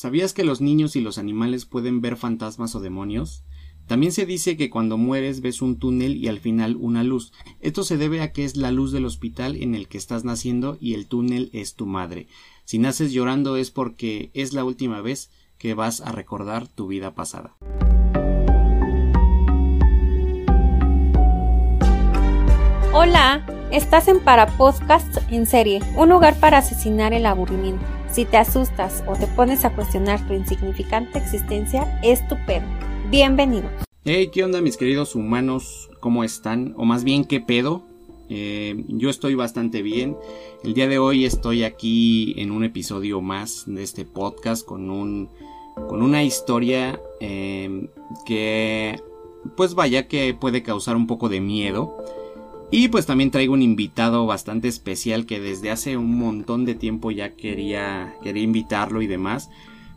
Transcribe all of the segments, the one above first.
¿Sabías que los niños y los animales pueden ver fantasmas o demonios? También se dice que cuando mueres ves un túnel y al final una luz. Esto se debe a que es la luz del hospital en el que estás naciendo y el túnel es tu madre. Si naces llorando es porque es la última vez que vas a recordar tu vida pasada. Hola, estás en Para Podcast en serie, un lugar para asesinar el aburrimiento. Si te asustas o te pones a cuestionar tu insignificante existencia, es tu pedo. Bienvenidos. Hey, ¿qué onda mis queridos humanos? ¿Cómo están? O más bien, ¿qué pedo? Eh, yo estoy bastante bien. El día de hoy estoy aquí en un episodio más de este podcast con un con una historia eh, que pues vaya que puede causar un poco de miedo y pues también traigo un invitado bastante especial que desde hace un montón de tiempo ya quería, quería invitarlo y demás.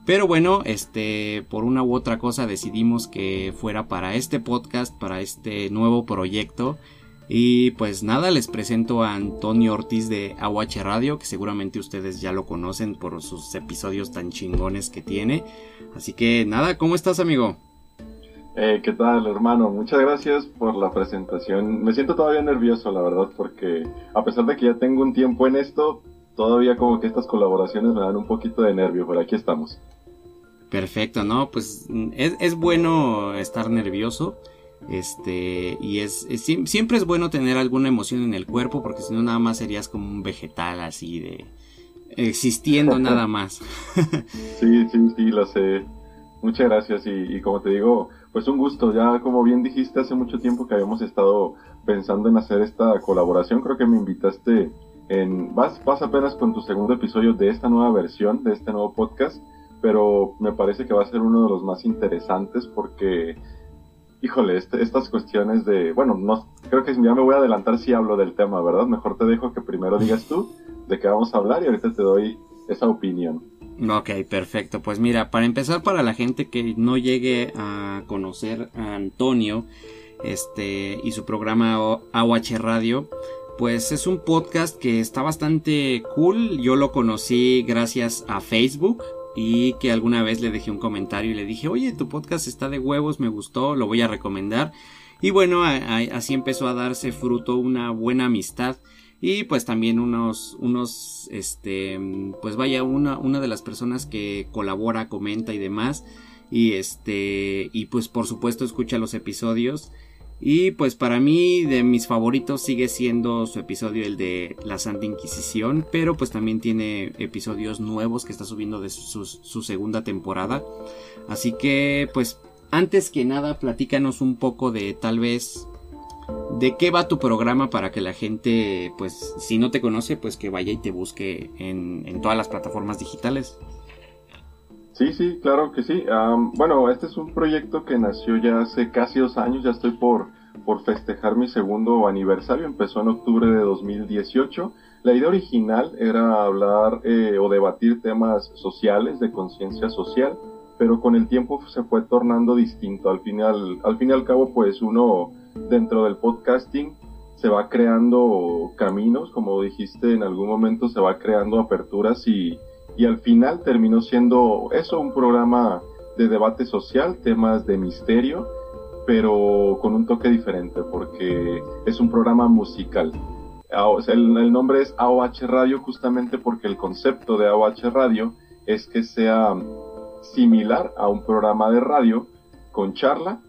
Pero bueno, este, por una u otra cosa decidimos que fuera para este podcast, para este nuevo proyecto. Y pues nada, les presento a Antonio Ortiz de AUH Radio, que seguramente ustedes ya lo conocen por sus episodios tan chingones que tiene. Así que nada, ¿cómo estás amigo? Eh, ¿Qué tal, hermano? Muchas gracias por la presentación. Me siento todavía nervioso, la verdad, porque a pesar de que ya tengo un tiempo en esto, todavía como que estas colaboraciones me dan un poquito de nervio, pero aquí estamos. Perfecto, ¿no? Pues es, es bueno estar nervioso. Este, y es, siempre es bueno tener alguna emoción en el cuerpo, porque si no, nada más serías como un vegetal así de existiendo nada más. sí, sí, sí, lo sé. Muchas gracias y, como te digo, pues un gusto. Ya como bien dijiste hace mucho tiempo que habíamos estado pensando en hacer esta colaboración. Creo que me invitaste en vas vas apenas con tu segundo episodio de esta nueva versión de este nuevo podcast, pero me parece que va a ser uno de los más interesantes porque híjole, este, estas cuestiones de, bueno, no creo que ya me voy a adelantar si hablo del tema, ¿verdad? Mejor te dejo que primero digas tú de qué vamos a hablar y ahorita te doy esa opinión. Ok, perfecto. Pues mira, para empezar, para la gente que no llegue a conocer a Antonio este, y su programa AOH Radio, pues es un podcast que está bastante cool. Yo lo conocí gracias a Facebook y que alguna vez le dejé un comentario y le dije, oye, tu podcast está de huevos, me gustó, lo voy a recomendar. Y bueno, así empezó a darse fruto una buena amistad y pues también unos, unos, este, pues vaya, una, una de las personas que colabora, comenta y demás. Y este, y pues por supuesto escucha los episodios. Y pues para mí de mis favoritos sigue siendo su episodio el de la Santa Inquisición, pero pues también tiene episodios nuevos que está subiendo de su, su, segunda temporada. Así que pues antes que nada platícanos un poco de tal vez ¿De qué va tu programa para que la gente, pues, si no te conoce, pues que vaya y te busque en, todas las plataformas digitales? Sí, sí, claro que sí. bueno, este es un proyecto que nació ya hace casi dos años, ya estoy por, por festejar mi segundo aniversario, empezó en octubre de 2018. La idea original era hablar eh, o debatir temas sociales, de conciencia social, pero con el tiempo se fue tornando distinto. Al final, al fin y al cabo, pues uno dentro del podcasting se va creando caminos, como dijiste, en algún momento se va creando aperturas y, y al final terminó siendo eso, un programa de debate social, temas de misterio, pero con un toque diferente porque es un programa musical. El, el nombre es AOH Radio justamente porque el concepto de AOH Radio es que sea similar a un programa de radio con charla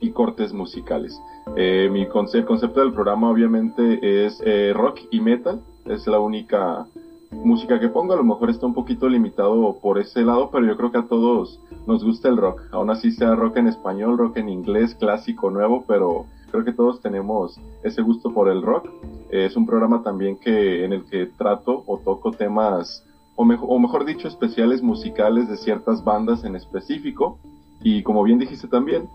y cortes musicales. Eh, mi el concepto del programa obviamente es eh, rock y metal, es la única música que pongo, a lo mejor está un poquito limitado por ese lado, pero yo creo que a todos nos gusta el rock, aún así sea rock en español, rock en inglés, clásico, nuevo, pero creo que todos tenemos ese gusto por el rock. Eh, es un programa también que en el que trato o toco temas o, o mejor dicho especiales musicales de ciertas bandas en específico. Y como bien dijiste también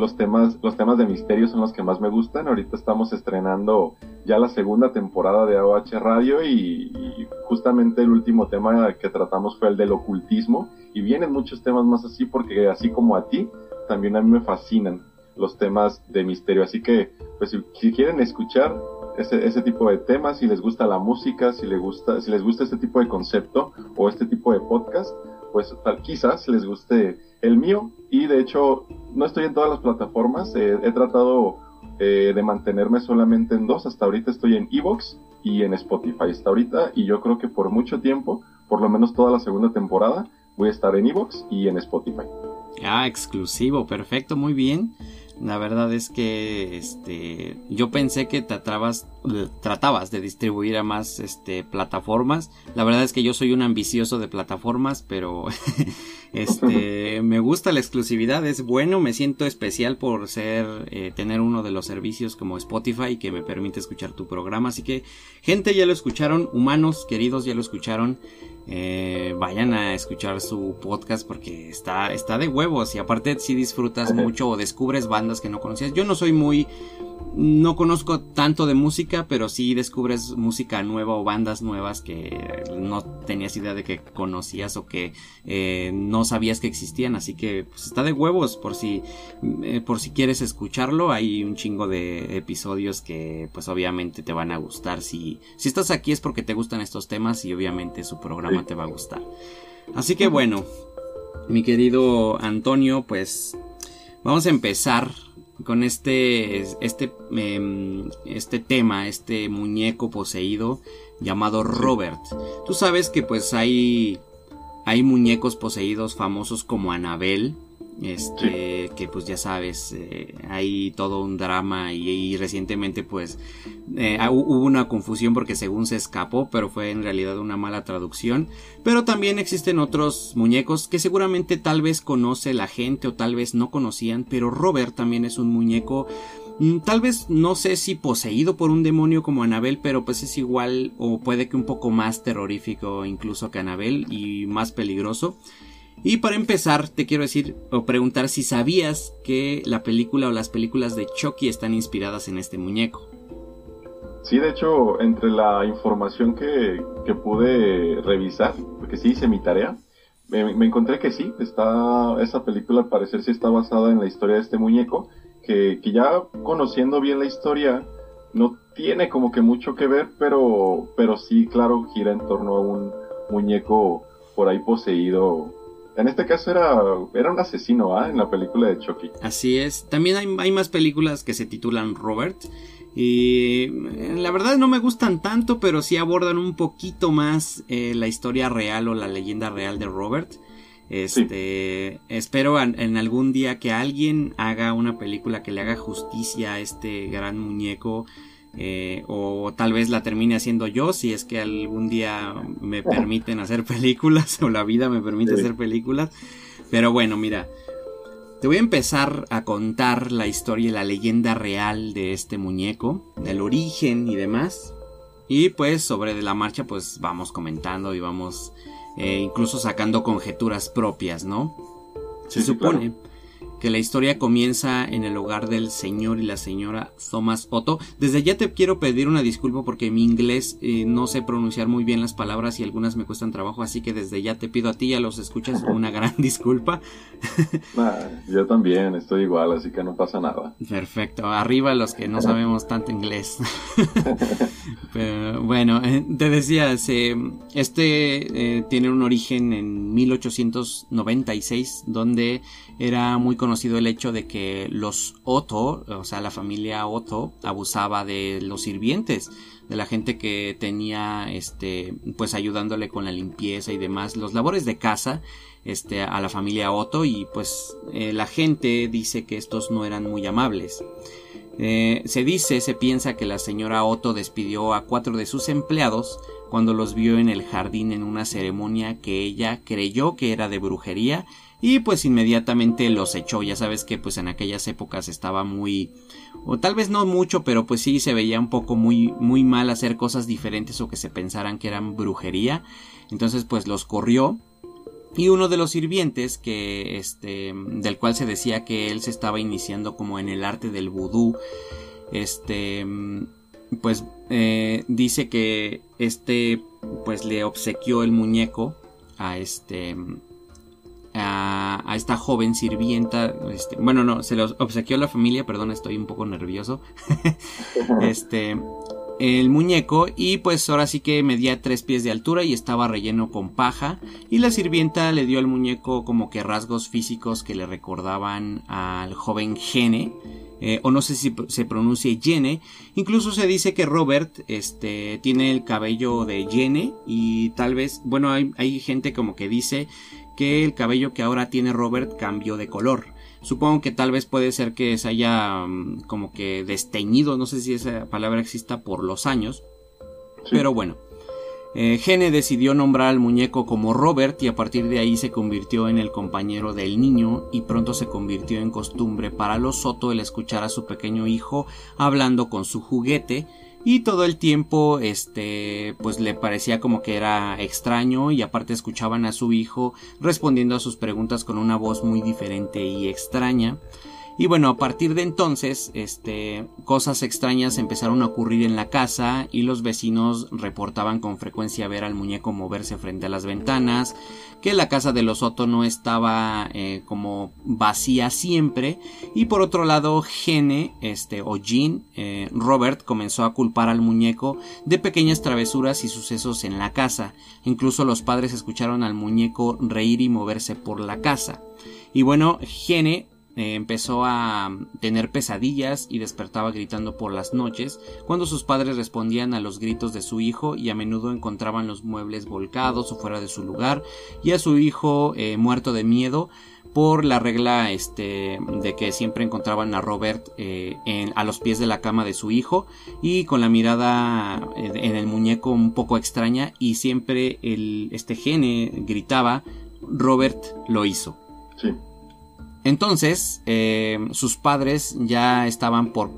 los temas, los temas de misterio son los que más me gustan. Ahorita estamos estrenando ya la segunda temporada de AOH Radio y, justamente el último tema que tratamos fue el del ocultismo y vienen muchos temas más así porque así como a ti, también a mí me fascinan los temas de misterio. Así que, pues si, quieren escuchar ese, ese, tipo de temas, si les gusta la música, si les gusta, si les gusta este tipo de concepto o este tipo de podcast, pues tal, quizás les guste el mío. Y de hecho, no estoy en todas las plataformas. He tratado eh, de mantenerme solamente en dos. Hasta ahorita estoy en Evox y en Spotify. Hasta ahorita, y yo creo que por mucho tiempo, por lo menos toda la segunda temporada, voy a estar en Evox y en Spotify. Ah, exclusivo, perfecto, muy bien. La verdad es que este yo pensé que tratabas, tratabas de distribuir a más este plataformas. La verdad es que yo soy un ambicioso de plataformas, pero este me gusta la exclusividad, es bueno, me siento especial por ser eh, tener uno de los servicios como Spotify que me permite escuchar tu programa, así que gente ya lo escucharon, humanos queridos ya lo escucharon. Eh, vayan a escuchar su podcast porque está, está de huevos y aparte si disfrutas mucho o descubres bandas que no conocías. Yo no soy muy no conozco tanto de música, pero sí descubres música nueva o bandas nuevas que no tenías idea de que conocías o que eh, no sabías que existían. Así que pues, está de huevos por si eh, por si quieres escucharlo. Hay un chingo de episodios que pues obviamente te van a gustar. Si si estás aquí es porque te gustan estos temas y obviamente su programa te va a gustar. Así que bueno, mi querido Antonio, pues vamos a empezar con este, este, em, este tema, este muñeco poseído llamado Robert. Tú sabes que pues hay, hay muñecos poseídos famosos como Anabel, este que pues ya sabes eh, hay todo un drama y, recientemente pues eh, hubo una confusión porque según se escapó pero fue en realidad una mala traducción pero también existen otros muñecos que seguramente tal vez conoce la gente o tal vez no conocían pero Robert también es un muñeco mm, Tal vez no sé si poseído por un demonio como Anabel, pero pues es igual o puede que un poco más terrorífico incluso que Anabel y más peligroso. Y para empezar, te quiero decir o preguntar si sabías que la película o las películas de Chucky están inspiradas en este muñeco. Sí, de hecho, entre la información que, que pude revisar, porque sí hice mi tarea, me, encontré que sí, está, esa película al parecer sí está basada en la historia de este muñeco, que, que ya conociendo bien la historia, no tiene como que mucho que ver, pero, pero sí, claro, gira en torno a un muñeco por ahí poseído en este caso era, era un asesino, ¿ah? En la película de Chucky. Así es. También hay, más películas que se titulan Robert. Y eh, la verdad no me gustan tanto, pero sí abordan un poquito más eh, la historia real o la leyenda real de Robert. Este, espero en, algún día que alguien haga una película que le haga justicia a este gran muñeco eh, o tal vez la termine haciendo yo si es que algún día me permiten hacer películas o la vida me permite hacer películas. Pero bueno, mira, te voy a empezar a contar la historia y la leyenda real de este muñeco, del origen y demás. Y pues sobre la marcha pues vamos comentando y vamos eh, incluso sacando conjeturas propias, ¿no? Se supone que la historia comienza en el hogar del señor y la señora Thomas Otto. Desde ya te quiero pedir una disculpa porque mi inglés eh, no sé pronunciar muy bien las palabras y algunas me cuestan trabajo, así que desde ya te pido a ti y a los escuchas una gran disculpa. yo también estoy igual, así que no pasa nada. Perfecto, arriba los que no sabemos tanto inglés. bueno, eh, te decía, este eh, tiene un origen en 1896, donde era muy conocido el hecho de que los Otto, o sea, la familia Otto, abusaba de los sirvientes, de la gente que tenía, este, pues ayudándole con la limpieza y demás, los labores de casa, este, a la familia Otto y pues eh, la gente dice que estos no eran muy amables. Eh, se dice, se piensa que la señora Otto despidió a cuatro de sus empleados cuando los vio en el jardín en una ceremonia que ella creyó que era de brujería y pues inmediatamente los echó. Ya sabes que pues en aquellas épocas estaba muy o tal vez no mucho, pero pues sí se veía un poco muy muy mal hacer cosas diferentes o que se pensaran que eran brujería. Entonces pues los corrió y uno de los sirvientes que este del cual se decía que él se estaba iniciando como en el arte del vudú este pues eh, dice que este pues le obsequió el muñeco a este a, esta joven sirvienta, este, bueno, no, se los obsequió la familia, perdón, estoy un poco nervioso. este, el muñeco y pues ahora sí que medía tres pies de altura y estaba relleno con paja y la sirvienta le dio al muñeco como que rasgos físicos que le recordaban al joven Gene eh, o no sé si se pronuncia Jene. Incluso se dice que Robert este, tiene el cabello de Jene y tal vez, bueno, hay, hay gente como que dice que el cabello que ahora tiene Robert cambió de color. Supongo que tal vez puede ser que se haya mm, como que desteñido, no sé si esa palabra exista por los años. Pero bueno. Eh, Gene decidió nombrar al muñeco como Robert y a partir de ahí se convirtió en el compañero del niño y pronto se convirtió en costumbre para los Soto el escuchar a su pequeño hijo hablando con su juguete y todo el tiempo este pues le parecía como que era extraño y aparte escuchaban a su hijo respondiendo a sus preguntas con una voz muy diferente y extraña y bueno, a partir de entonces, este, cosas extrañas empezaron a ocurrir en la casa y los vecinos reportaban con frecuencia ver al muñeco moverse frente a las ventanas, que la casa de los Soto no estaba eh, como vacía siempre y por otro lado, Gene, este, o Jean, eh, Robert comenzó a culpar al muñeco de pequeñas travesuras y sucesos en la casa. Incluso los padres escucharon al muñeco reír y moverse por la casa. Y bueno, Gene eh, empezó a tener pesadillas y despertaba gritando por las noches, cuando sus padres respondían a los gritos de su hijo y a menudo encontraban los muebles volcados o fuera de su lugar y a su hijo eh, muerto de miedo por la regla este de que siempre encontraban a Robert eh, a los pies de la cama de su hijo y con la mirada en el muñeco un poco extraña y siempre el este gene gritaba Robert lo hizo. Sí. Entonces, eh, sus padres ya estaban por,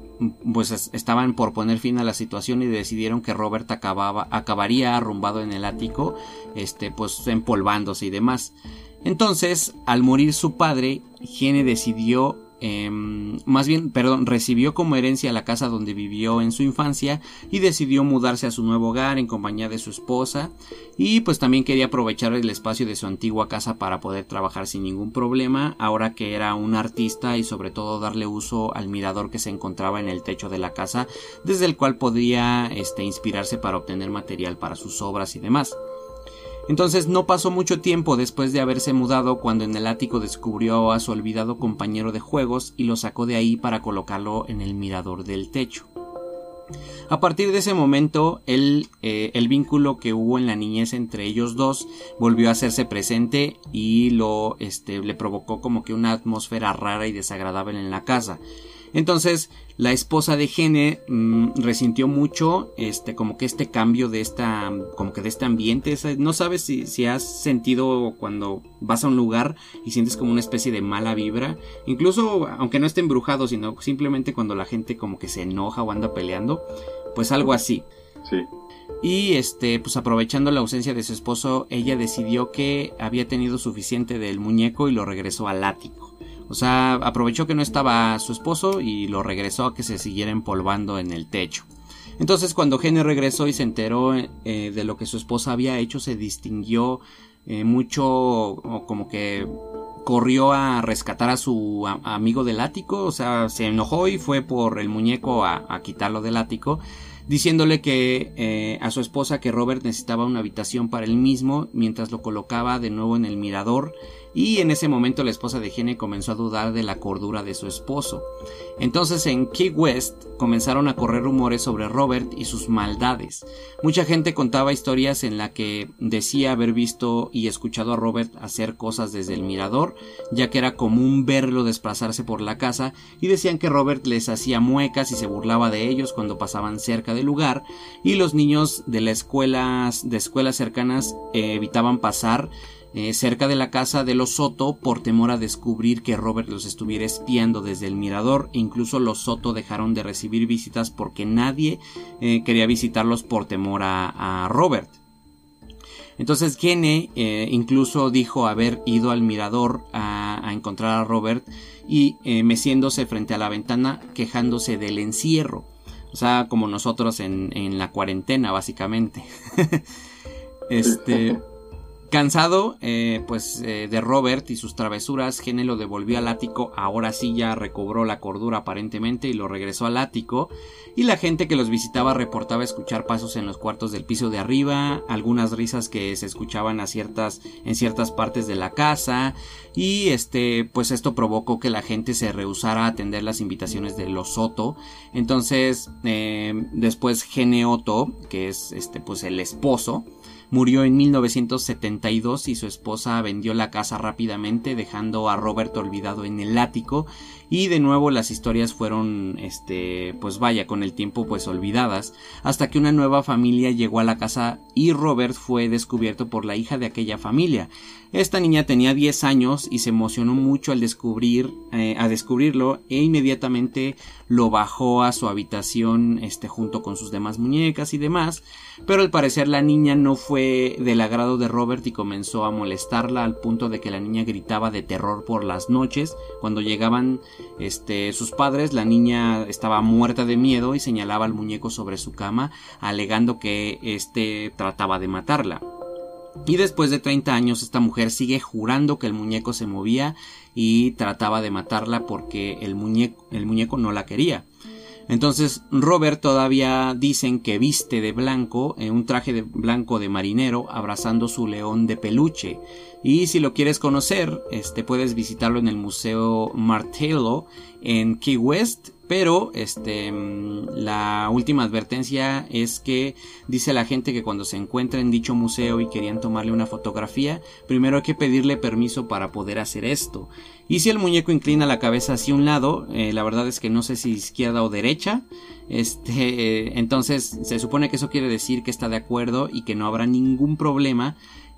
pues estaban por poner fin a la situación y decidieron que Robert acababa, acabaría arrumbado en el ático, este, pues empolvándose y demás. Entonces, al morir su padre, Gene decidió Em, más bien, perdón, recibió como herencia la casa donde vivió en su infancia y decidió mudarse a su nuevo hogar en compañía de su esposa y pues también quería aprovechar el espacio de su antigua casa para poder trabajar sin ningún problema ahora que era un artista y sobre todo darle uso al mirador que se encontraba en el techo de la casa desde el cual podría este, inspirarse para obtener material para sus obras y demás. Entonces no pasó mucho tiempo después de haberse mudado cuando en el ático descubrió a su olvidado compañero de juegos y lo sacó de ahí para colocarlo en el mirador del techo. A partir de ese momento, el, eh, el, vínculo que hubo en la niñez entre ellos dos volvió a hacerse presente y lo este, le provocó como que una atmósfera rara y desagradable en la casa. Entonces, la esposa de Gene mm, resintió mucho este como que este cambio de esta como que de este ambiente, no sabes si, si has sentido cuando vas a un lugar y sientes como una especie de mala vibra, incluso aunque no esté embrujado, sino simplemente cuando la gente como que se enoja o anda peleando, pues algo así. Sí. Y este, pues aprovechando la ausencia de su esposo, ella decidió que había tenido suficiente del muñeco y lo regresó al ático. O sea, aprovechó que no estaba su esposo y lo regresó a que se siguiera empolvando en el techo. Entonces cuando Gene regresó y se enteró eh, de lo que su esposa había hecho, se distinguió eh, mucho o como que corrió a rescatar a su amigo del ático, o sea, se enojó y fue por el muñeco a, quitarlo del ático, diciéndole que eh, a su esposa que Robert necesitaba una habitación para él mismo mientras lo colocaba de nuevo en el mirador y en ese momento la esposa de Gene comenzó a dudar de la cordura de su esposo. Entonces en Key West comenzaron a correr rumores sobre Robert y sus maldades. Mucha gente contaba historias en la que decía haber visto y escuchado a Robert hacer cosas desde el mirador, ya que era común verlo desplazarse por la casa, y decían que Robert les hacía muecas y se burlaba de ellos cuando pasaban cerca del lugar, y los niños de las escuelas de escuelas cercanas eh, evitaban pasar eh, cerca de la casa de los Soto por temor a descubrir que Robert los estuviera espiando desde el mirador incluso los Soto dejaron de recibir visitas porque nadie eh, quería visitarlos por temor a, Robert. Entonces Gene eh, incluso dijo haber ido al mirador a, encontrar a Robert y meciéndose frente a la ventana quejándose del encierro. O sea, como nosotros en, en la cuarentena básicamente. este... Cansado, eh, pues, eh, de Robert y sus travesuras, Gene lo devolvió al ático. Ahora sí ya recobró la cordura aparentemente y lo regresó al ático. Y la gente que los visitaba reportaba escuchar pasos en los cuartos del piso de arriba, algunas risas que se escuchaban ciertas, en ciertas partes de la casa. Y este, pues esto provocó que la gente se rehusara a atender las invitaciones de los Soto. Entonces, eh, después Gene Otto, que es este, pues el esposo, Murió en 1972 y su esposa vendió la casa rápidamente dejando a Robert olvidado en el ático y de nuevo las historias fueron este pues vaya con el tiempo pues olvidadas hasta que una nueva familia llegó a la casa y Robert fue descubierto por la hija de aquella familia esta niña tenía 10 años y se emocionó mucho al descubrir, eh, a descubrirlo e inmediatamente lo bajó a su habitación este, junto con sus demás muñecas y demás, pero al parecer la niña no fue del agrado de Robert y comenzó a molestarla al punto de que la niña gritaba de terror por las noches. Cuando llegaban este, sus padres, la niña estaba muerta de miedo y señalaba al muñeco sobre su cama, alegando que éste trataba de matarla. Y después de 30 años esta mujer sigue jurando que el muñeco se movía y trataba de matarla porque el muñeco, el muñeco no la quería. Entonces Robert todavía dicen que viste de blanco, en un traje de blanco de marinero, abrazando su león de peluche. Y si lo quieres conocer, este puedes visitarlo en el Museo Martello en Key West pero este mm, la última advertencia es que dice la gente que cuando se encuentra en dicho museo y querían tomarle una fotografía, primero hay que pedirle permiso para poder hacer esto. Y si el muñeco inclina la cabeza hacia un lado, eh, la verdad es que no sé si izquierda o derecha, este, entonces se supone que eso quiere decir que está de acuerdo y que no habrá ningún problema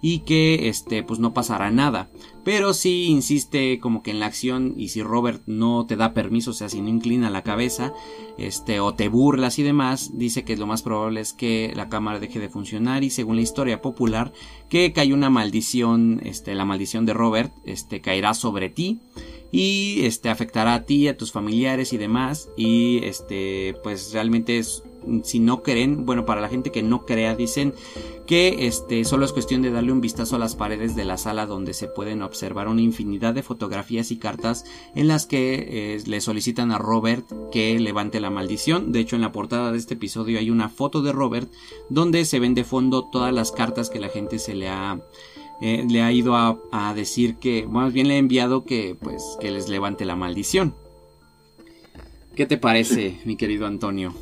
y que este pues no pasará nada. Pero si insiste como que en la acción y si Robert no te da permiso o sea si no inclina la cabeza este o te burlas y demás dice que lo más probable es que la cámara deje de funcionar. Y según la historia popular que cae una maldición este la maldición de Robert este caerá sobre ti y este afectará a ti a tus familiares y demás. Y este pues realmente es si no creen, bueno, para la gente que no crea, dicen que este solo es cuestión de darle un vistazo a las paredes de la sala donde se pueden observar una infinidad de fotografías y cartas en las que eh, le solicitan a Robert que levante la maldición. De hecho, en la portada de este episodio hay una foto de Robert donde se ven de fondo todas las cartas que la gente se le ha eh, le ha ido a, a, decir que, más bien le ha enviado que pues que les levante la maldición. ¿Qué te parece, mi querido Antonio?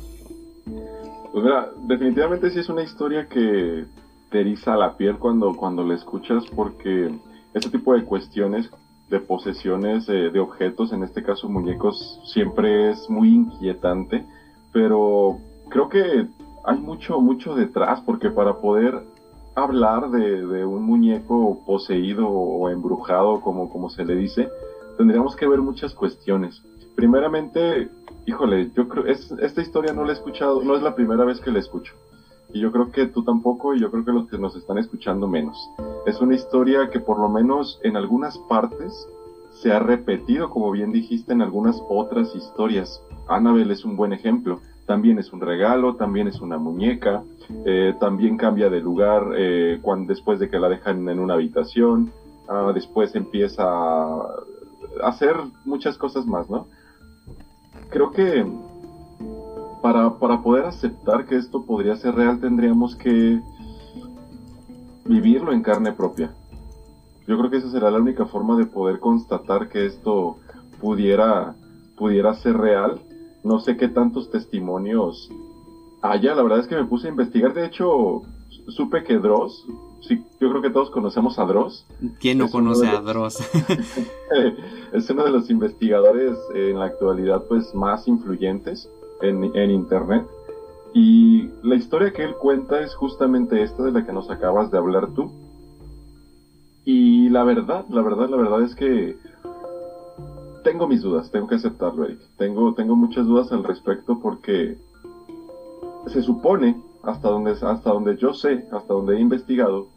Definitivamente sí es una historia que te eriza la piel cuando, cuando la escuchas porque este tipo de cuestiones de posesiones de objetos, en este caso muñecos, siempre es muy inquietante, pero creo que hay mucho, mucho detrás porque para poder hablar de, de un muñeco poseído o embrujado, como, como se le dice, tendríamos que ver muchas cuestiones. Primeramente, híjole, yo creo, es, esta historia no la he escuchado, no es la primera vez que la escucho. Y yo creo que tú tampoco, y yo creo que los que nos están escuchando menos. Es una historia que por lo menos en algunas partes se ha repetido, como bien dijiste, en algunas otras historias. Annabelle es un buen ejemplo. También es un regalo, también es una muñeca, eh, también cambia de lugar eh, cuando, después de que la dejan en una habitación, ah, después empieza a hacer muchas cosas más, ¿no? Creo que para, para poder aceptar que esto podría ser real tendríamos que vivirlo en carne propia. Yo creo que esa será la única forma de poder constatar que esto pudiera, pudiera ser real. No sé qué tantos testimonios haya. La verdad es que me puse a investigar. De hecho, supe que Dross, sí, yo creo que todos conocemos a Dross. ¿Quién no conoce a Dross? es uno de los investigadores en la actualidad pues más influyentes en, en internet. Y la historia que él cuenta es justamente esta de la que nos acabas de hablar tú. Y la verdad, la verdad, la verdad es que tengo mis dudas, tengo que aceptarlo, Eric. Tengo, tengo muchas dudas al respecto porque se supone hasta donde, hasta donde yo sé, hasta donde he investigado,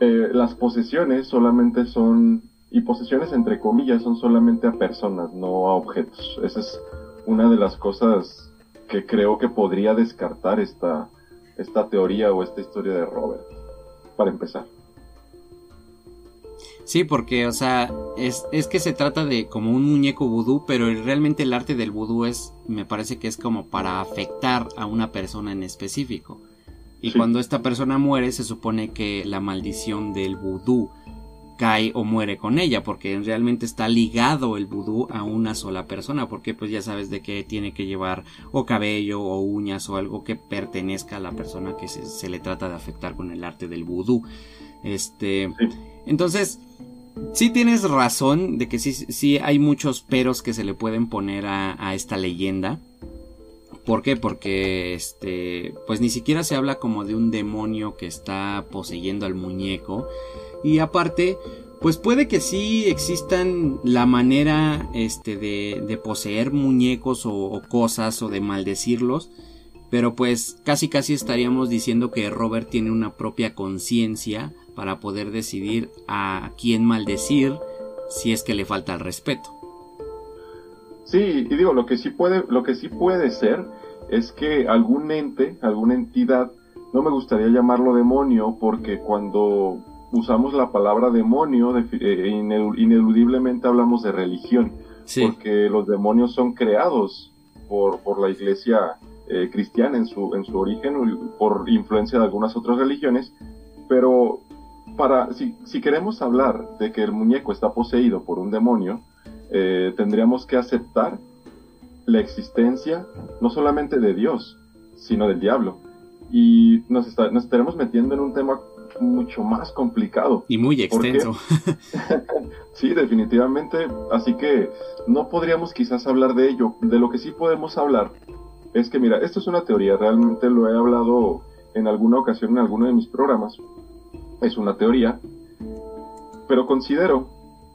eh, las posesiones solamente son, y posesiones entre comillas, son solamente a personas, no a objetos. Esa es una de las cosas que creo que podría descartar esta, esta teoría o esta historia de Robert. para empezar. Sí, porque, o sea, es, es, que se trata de como un muñeco vudú, pero realmente el arte del vudú es, me parece que es como para afectar a una persona en específico. Y cuando esta persona muere, se supone que la maldición del vudú cae o muere con ella, porque realmente está ligado el vudú a una sola persona, porque pues ya sabes de que tiene que llevar o cabello o uñas o algo que pertenezca a la persona que se, se le trata de afectar con el arte del vudú. Este, entonces, sí tienes razón de que sí, sí hay muchos peros que se le pueden poner a, esta leyenda. ¿Por qué? Porque este, pues ni siquiera se habla como de un demonio que está poseyendo al muñeco. Y aparte, pues puede que sí existan la manera este, de, poseer muñecos o, cosas o de maldecirlos. Pero pues casi casi estaríamos diciendo que Robert tiene una propia conciencia para poder decidir a quién maldecir si es que le falta el respeto. Sí, y digo, lo que sí puede, lo que sí puede ser es que algún ente, alguna entidad, no me gustaría llamarlo demonio porque cuando usamos la palabra demonio, eh, ineludiblemente hablamos de religión, porque los demonios son creados por, por la iglesia eh, cristiana en su, en su origen, por influencia de algunas otras religiones, pero para, si, si, queremos hablar de que el muñeco está poseído por un demonio, eh, tendríamos que aceptar la existencia no solamente de Dios, sino del diablo. Y nos, nos estaremos metiendo en un tema mucho más complicado. Y muy extenso. sí, definitivamente. Así que no podríamos quizás hablar de ello. De lo que sí podemos hablar es que, mira, esto es una teoría, realmente lo he hablado en alguna ocasión en alguno de mis programas es una teoría, pero considero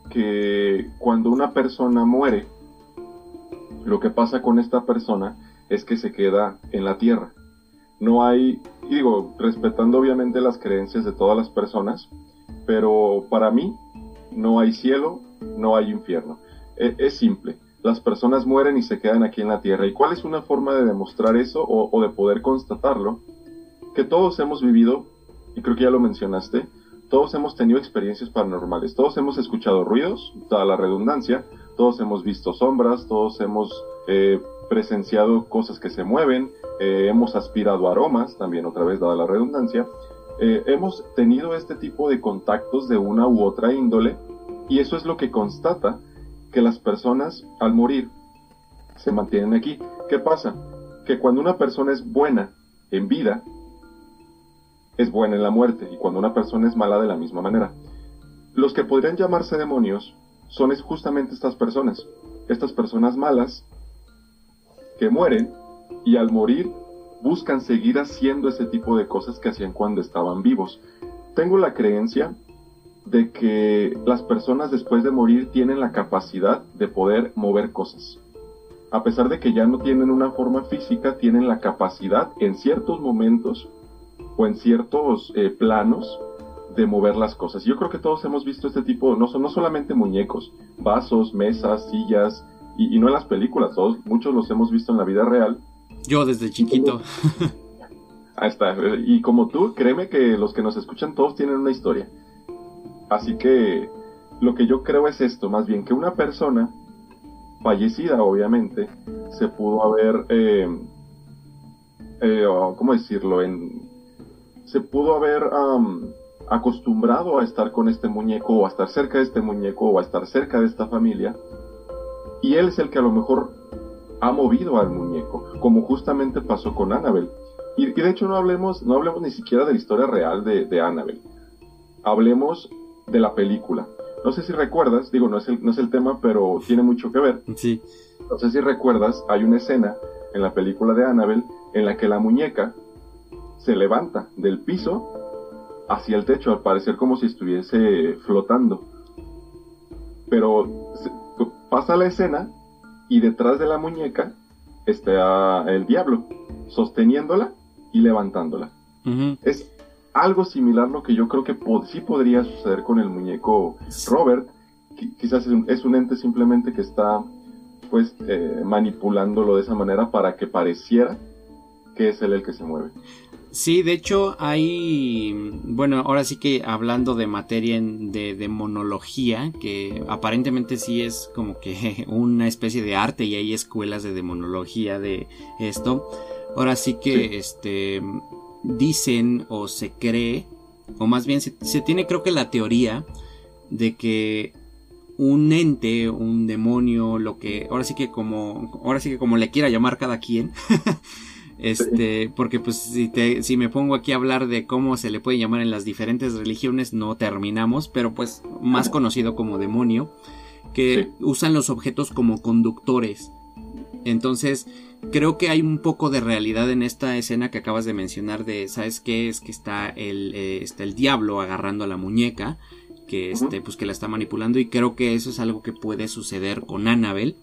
que cuando una persona muere, lo que pasa con esta persona es que se queda en la tierra. No hay, digo, respetando obviamente las creencias de todas las personas, pero para mí no hay cielo, no hay infierno. E, es, simple, las personas mueren y se quedan aquí en la tierra. ¿Y cuál es una forma de demostrar eso o de poder constatarlo? Que todos hemos vivido y creo que ya lo mencionaste, todos hemos tenido experiencias paranormales, todos hemos escuchado ruidos, toda la redundancia, todos hemos visto sombras, todos hemos eh, presenciado cosas que se mueven, eh, hemos aspirado aromas, también otra vez dada la redundancia, eh, hemos tenido este tipo de contactos de una u otra índole y eso es lo que constata que las personas al morir se mantienen aquí. ¿Qué pasa? Que cuando una persona es buena en vida, es buena en la muerte y cuando una persona es mala de la misma manera. Los que podrían llamarse demonios son justamente estas personas, estas personas malas que mueren y al morir buscan seguir haciendo ese tipo de cosas que hacían cuando estaban vivos. Tengo la creencia de que las personas después de morir tienen la capacidad de poder mover cosas. A pesar de que ya no tienen una forma física, tienen la capacidad en ciertos momentos o en ciertos eh, planos de mover las cosas. Yo creo que todos hemos visto este tipo, no, no solamente muñecos, vasos, mesas, sillas, y, no en las películas, todos, muchos los hemos visto en la vida real. Yo desde chiquito. Ahí está, y como tú, créeme que los que nos escuchan todos tienen una historia. Así que lo que yo creo es esto, más bien que una persona fallecida, obviamente, se pudo haber, eh, eh, ¿cómo decirlo?, en, se pudo haber acostumbrado a estar con este muñeco o a estar cerca de este muñeco o a estar cerca de esta familia y él es el que a lo mejor ha movido al muñeco, como justamente pasó con Annabel. Y, de hecho no hablemos, no hablemos ni siquiera de la historia real de, de Annabel. Hablemos de la película. No sé si recuerdas, digo, no es, el, no es el tema, pero tiene mucho que ver. Sí. No sé si recuerdas, hay una escena en la película de Annabel en la que la muñeca se levanta del piso hacia el techo, al parecer como si estuviese flotando. Pero pasa la escena y detrás de la muñeca está el diablo, sosteniéndola y levantándola. Es algo similar lo que yo creo que sí podría suceder con el muñeco Robert. quizás es un, ente simplemente que está pues eh, manipulándolo de esa manera para que pareciera que es él el que se mueve. Sí, de hecho hay, bueno, ahora sí que hablando de materia de, de, demonología, que aparentemente sí es como que una especie de arte y hay escuelas de demonología de esto. Ahora sí que, este, dicen o se cree, o más bien se, se tiene creo que la teoría de que un ente, un demonio, lo que, ahora sí que como, ahora sí que como le quiera llamar cada quien, Este, porque pues si, te, si me pongo aquí a hablar de cómo se le puede llamar en las diferentes religiones, no terminamos, pero pues más conocido como demonio, que usan los objetos como conductores. Entonces, creo que hay un poco de realidad en esta escena que acabas de mencionar de, ¿sabes qué? Es que está el, eh, está el diablo agarrando a la muñeca, que, este, pues que la está manipulando y creo que eso es algo que puede suceder con Annabelle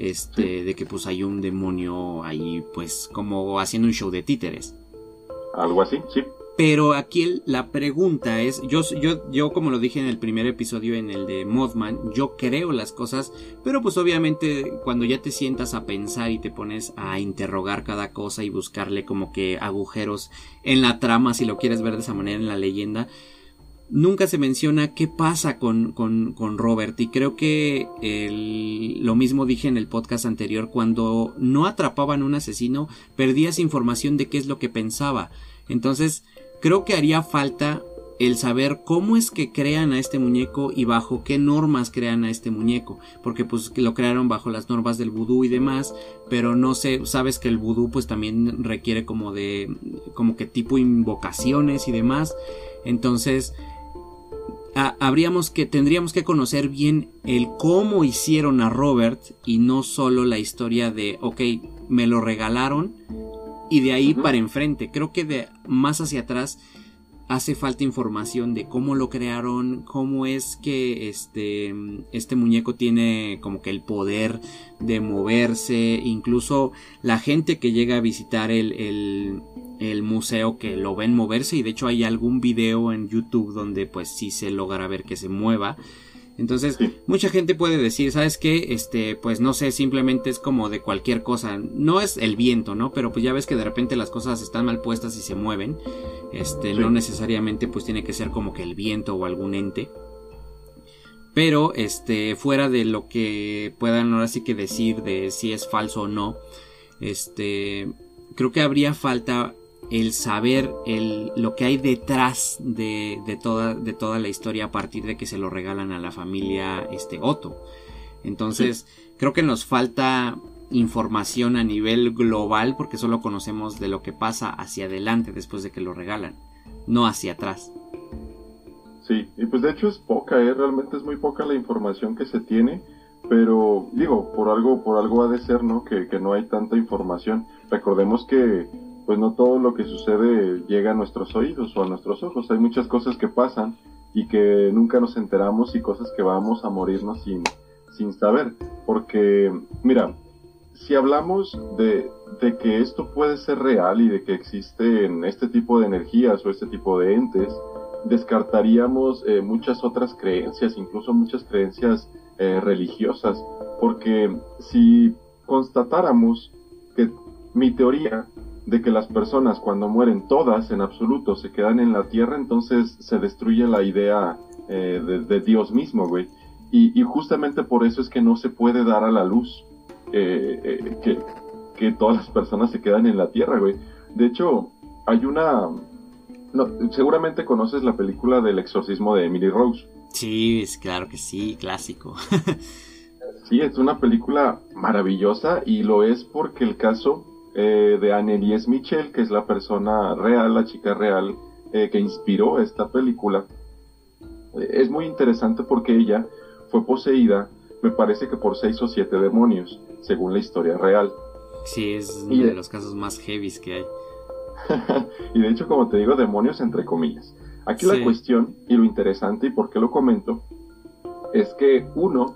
este, de que pues hay un demonio ahí, pues como haciendo un show de títeres. Algo así, sí. Pero aquí la pregunta es, yo, yo, yo como lo dije en el primer episodio en el de Mothman, yo creo las cosas, pero pues obviamente cuando ya te sientas a pensar y te pones a interrogar cada cosa y buscarle como que agujeros en la trama, si lo quieres ver de esa manera en la leyenda, nunca se menciona qué pasa con, con, con Robert. Y creo que lo mismo dije en el podcast anterior cuando no atrapaban a un asesino perdías información de qué es lo que pensaba. Entonces creo que haría falta el saber cómo es que crean a este muñeco y bajo qué normas crean a este muñeco, porque pues lo crearon bajo las normas del vudú y demás, pero no sé, sabes que el vudú pues también requiere como de como que tipo invocaciones y demás, entonces habríamos que tendríamos que conocer bien el cómo hicieron a Robert y no solo la historia de ok me lo regalaron y de ahí para enfrente. Creo que de más hacia atrás hace falta información de cómo lo crearon, cómo es que este, este muñeco tiene como que el poder de moverse, incluso la gente que llega a visitar el, el, el museo que lo ven moverse y de hecho hay algún video en YouTube donde pues sí se logra ver que se mueva. Entonces, mucha gente puede decir, ¿sabes qué? Este, pues no sé, simplemente es como de cualquier cosa. No es el viento, ¿no? Pero pues ya ves que de repente las cosas están mal puestas y se mueven. Este, no necesariamente pues tiene que ser como que el viento o algún ente. Pero, este, fuera de lo que puedan ahora sí que decir de si es falso o no, este, creo que habría falta el saber el, lo que hay detrás de, de, toda, de toda la historia a partir de que se lo regalan a la familia este, Otto. Entonces, creo que nos falta información a nivel global porque solo conocemos de lo que pasa hacia adelante después de que lo regalan, no hacia atrás. Sí, y pues de hecho es poca, ¿eh? realmente es muy poca la información que se tiene, pero digo, por algo, por algo ha de ser, ¿no? Que, que no hay tanta información. Recordemos que pues no todo lo que sucede llega a nuestros oídos o a nuestros ojos. Hay muchas cosas que pasan y que nunca nos enteramos y cosas que vamos a morirnos sin, sin saber. Porque, mira, si hablamos de, de que esto puede ser real y de que existen este tipo de energías o este tipo de entes, descartaríamos eh, muchas otras creencias, incluso muchas creencias eh, religiosas, porque si constatáramos que mi teoría de que las personas cuando mueren todas en absoluto se quedan en la tierra, entonces se destruye la idea eh, de, Dios mismo, güey. Y, justamente por eso es que no se puede dar a la luz eh, eh, que, que, todas las personas se quedan en la tierra, güey. De hecho, hay una... No, seguramente conoces la película del exorcismo de Emily Rose. Sí, es claro que sí, clásico. sí, es una película maravillosa y lo es porque el caso eh, de Annelies Michel, que es la persona real, la chica real eh, que inspiró esta película. Eh, es muy interesante porque ella fue poseída, me parece que por seis o siete demonios, según la historia real. Sí, es uno de los casos más heavy que hay. y de hecho, como te digo, demonios entre comillas. Aquí la cuestión y lo interesante y por qué lo comento es que uno,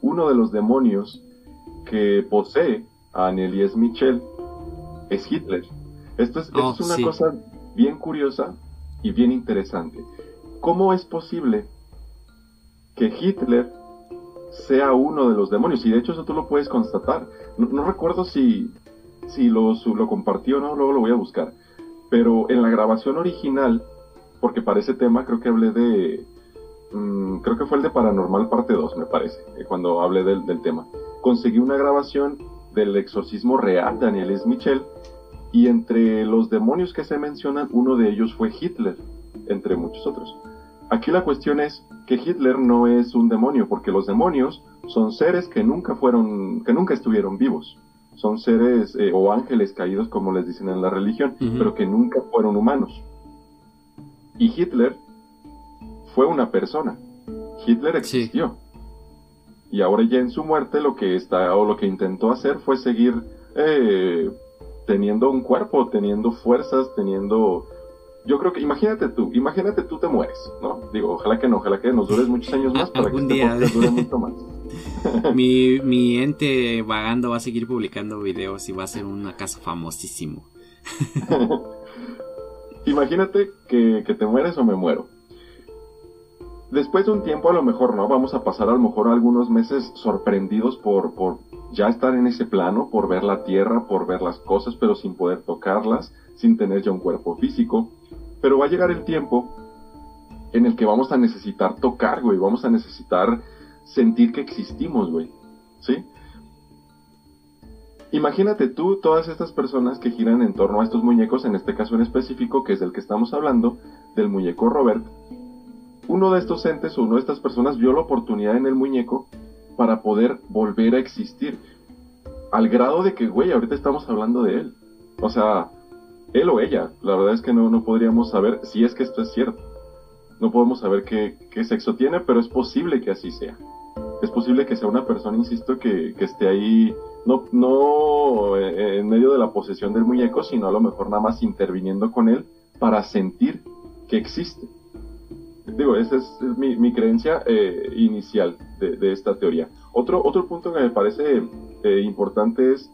uno de los demonios que posee a Annelies Michel es Hitler. Esto es, oh, una cosa bien curiosa y bien interesante. ¿Cómo es posible que Hitler sea uno de los demonios? Y de hecho eso tú lo puedes constatar. No, recuerdo si, si lo, lo compartió o no, luego lo voy a buscar. Pero en la grabación original, porque para ese tema creo que hablé de... Mm, creo que fue el de Paranormal parte 2, me parece, eh, cuando hablé del, del, tema. Conseguí una grabación del exorcismo real de Anielis Michel y entre los demonios que se mencionan, uno de ellos fue Hitler, entre muchos otros. Aquí la cuestión es que Hitler no es un demonio, porque los demonios son seres que nunca fueron, que nunca estuvieron vivos. Son seres eh, o ángeles caídos, como les dicen en la religión, pero que nunca fueron humanos. Y Hitler fue una persona. Hitler existió. Y ahora ya en su muerte lo que está o lo que intentó hacer fue seguir eh, teniendo un cuerpo, teniendo fuerzas, teniendo yo creo que imagínate tú, imagínate tú te mueres, ¿no? Digo, ojalá que no, ojalá que nos dures muchos años más para que este día. dure mucho más. mi, mi ente vagando va a seguir publicando videos y va a ser un caso famosísimo. imagínate que, que te mueres o me muero. Después de un tiempo a lo mejor no, vamos a pasar a lo mejor algunos meses sorprendidos por, por ya estar en ese plano, por ver la tierra, por ver las cosas, pero sin poder tocarlas, sin tener ya un cuerpo físico. Pero va a llegar el tiempo en el que vamos a necesitar tocar, güey, vamos a necesitar sentir que existimos, güey. ¿Sí? Imagínate tú todas estas personas que giran en torno a estos muñecos, en este caso en específico, que es del que estamos hablando, del muñeco Robert. Uno de estos entes o una de estas personas vio la oportunidad en el muñeco para poder volver a existir. Al grado de que, güey, ahorita estamos hablando de él. O sea, él o ella. La verdad es que no, no podríamos saber si es que esto es cierto. No podemos saber qué, sexo tiene, pero es posible que así sea. Es posible que sea una persona, insisto, que, esté ahí, no, no eh, en medio de la posesión del muñeco, sino a lo mejor nada más interviniendo con él para sentir que existe. Digo, esa es, mi, creencia eh, inicial de, esta teoría. Otro, otro punto que me parece eh, importante es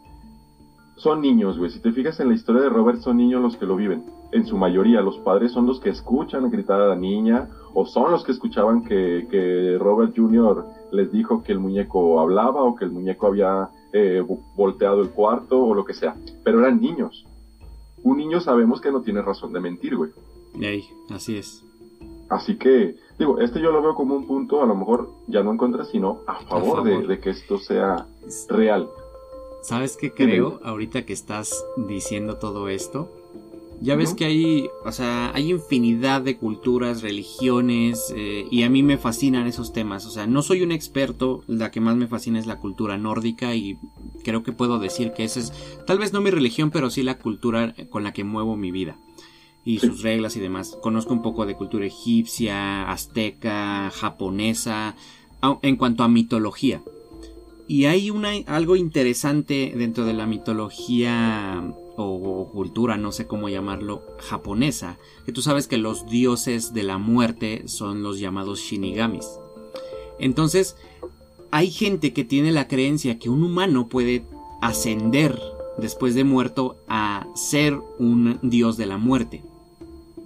son niños, güey. Si te fijas en la historia de Robert, son niños los que lo viven. En su mayoría, los padres son los que escuchan gritar a la niña, o son los que escuchaban que, Robert Jr. les dijo que el muñeco hablaba, o que el muñeco había eh, volteado el cuarto, o lo que sea. Pero eran niños. Un niño sabemos que no tiene razón de mentir, güey. Ey, así es. Así que, digo, este yo lo veo como un punto, a lo mejor ya no en contra, sino a favor, de, que esto sea real. ¿Sabes qué creo ahorita que estás diciendo todo esto? Ya ves que hay, o sea, hay infinidad de culturas, religiones, eh, y a mí me fascinan esos temas. O sea, no soy un experto, la que más me fascina es la cultura nórdica y creo que puedo decir que esa es, tal vez no mi religión, pero sí la cultura con la que muevo mi vida y sus reglas y demás. Conozco un poco de cultura egipcia, azteca, japonesa, en cuanto a mitología. Y hay una, algo interesante dentro de la mitología o, cultura, no sé cómo llamarlo, japonesa, que tú sabes que los dioses de la muerte son los llamados shinigamis. Entonces, hay gente que tiene la creencia que un humano puede ascender después de muerto a ser un dios de la muerte.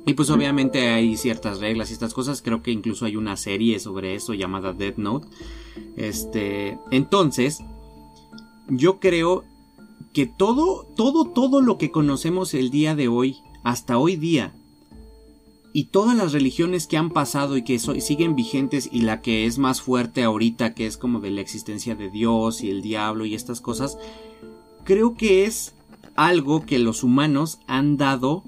Y pues obviamente hay ciertas reglas y estas cosas. Creo que incluso hay una serie sobre eso llamada Death Note. Este, entonces, yo creo que todo, todo, todo lo que conocemos el día de hoy, hasta hoy día, y todas las religiones que han pasado y que siguen vigentes y la que es más fuerte ahorita, que es como de la existencia de Dios y el diablo y estas cosas, creo que es algo que los humanos han dado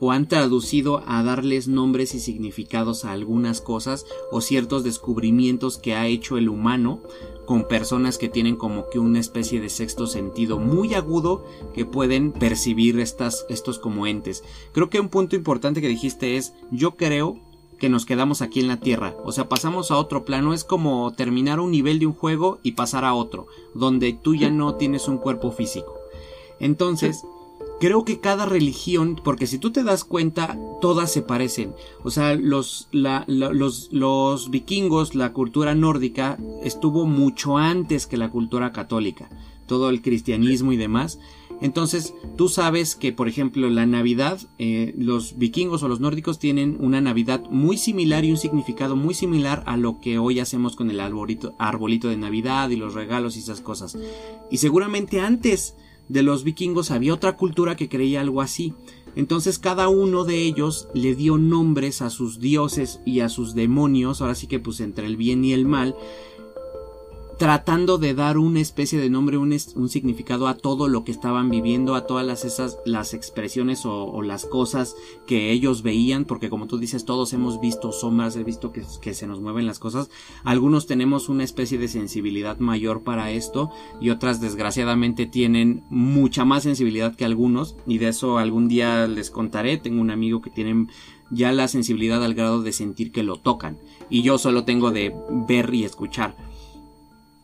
o han traducido a darles nombres y significados a algunas cosas o ciertos descubrimientos que ha hecho el humano con personas que tienen como que una especie de sexto sentido muy agudo que pueden percibir estas, estos como entes. Creo que un punto importante que dijiste es yo creo que nos quedamos aquí en la Tierra, o sea, pasamos a otro plano, es como terminar un nivel de un juego y pasar a otro, donde tú ya no tienes un cuerpo físico. Entonces, creo que cada religión, porque si tú te das cuenta, todas se parecen. O sea, los, los, los vikingos, la cultura nórdica, estuvo mucho antes que la cultura católica. Todo el cristianismo y demás. Entonces, tú sabes que, por ejemplo, la Navidad, eh, los vikingos o los nórdicos tienen una Navidad muy similar y un significado muy similar a lo que hoy hacemos con el arbolito, arbolito de Navidad y los regalos y esas cosas. Y seguramente antes de los vikingos había otra cultura que creía algo así. Entonces cada uno de ellos le dio nombres a sus dioses y a sus demonios, ahora sí que pues entre el bien y el mal, tratando de dar una especie de nombre, un, significado a todo lo que estaban viviendo, a todas las, esas, las expresiones o, las cosas que ellos veían, porque como tú dices, todos hemos visto sombras, he visto que, que, se nos mueven las cosas, algunos tenemos una especie de sensibilidad mayor para esto y otras desgraciadamente tienen mucha más sensibilidad que algunos y de eso algún día les contaré, tengo un amigo que tiene ya la sensibilidad al grado de sentir que lo tocan y yo solo tengo de ver y escuchar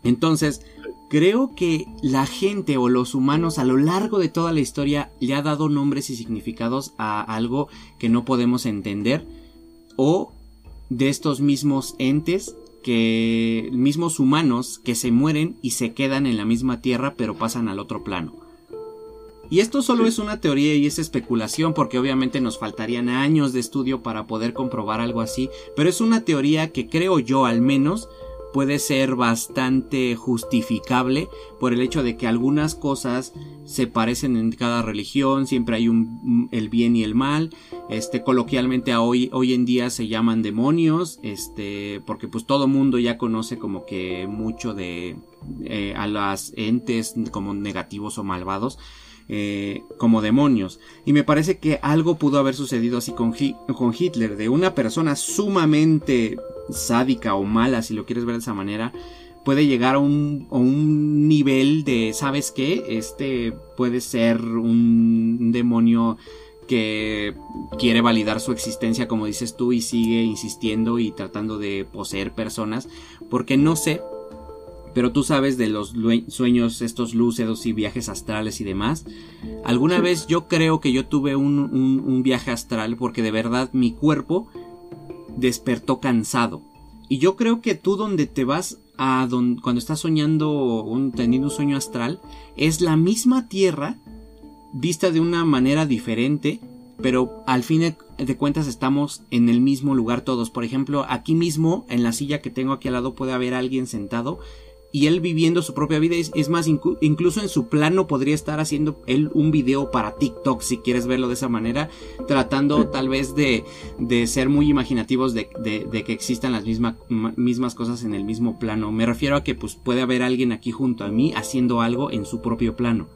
entonces, creo que la gente o los humanos a lo largo de toda la historia le ha dado nombres y significados a algo que no podemos entender o de estos mismos entes que mismos humanos que se mueren y se quedan en la misma tierra pero pasan al otro plano. Y esto solo es una teoría y es especulación porque obviamente nos faltarían años de estudio para poder comprobar algo así, pero es una teoría que creo yo al menos puede ser bastante justificable por el hecho de que algunas cosas se parecen en cada religión, siempre hay un el bien y el mal, este coloquialmente hoy hoy en día se llaman demonios, este porque pues todo mundo ya conoce como que mucho de eh, a las entes como negativos o malvados. Eh, como demonios. Y me parece que algo pudo haber sucedido así con, con Hitler, de una persona sumamente sádica o mala, si lo quieres ver de esa manera, puede llegar a un, un nivel de, ¿sabes qué? Este puede ser un demonio que quiere validar su existencia, como dices tú, y sigue insistiendo y tratando de poseer personas, porque no sé, pero tú sabes de los sueños estos lúcidos y viajes astrales y demás. Alguna vez yo creo que yo tuve un, un viaje astral porque de verdad mi cuerpo despertó cansado. Y yo creo que tú donde te vas a donde, cuando estás soñando, teniendo un sueño astral, es la misma tierra vista de una manera diferente, pero al fin de cuentas estamos en el mismo lugar todos. Por ejemplo, aquí mismo, en la silla que tengo aquí al lado, puede haber alguien sentado y él viviendo su propia vida. Es, más, incluso en su plano podría estar haciendo él un video para TikTok, si quieres verlo de esa manera, tratando tal vez de, de ser muy imaginativos de, de, que existan las misma, mismas cosas en el mismo plano. Me refiero a que pues puede haber alguien aquí junto a mí haciendo algo en su propio plano.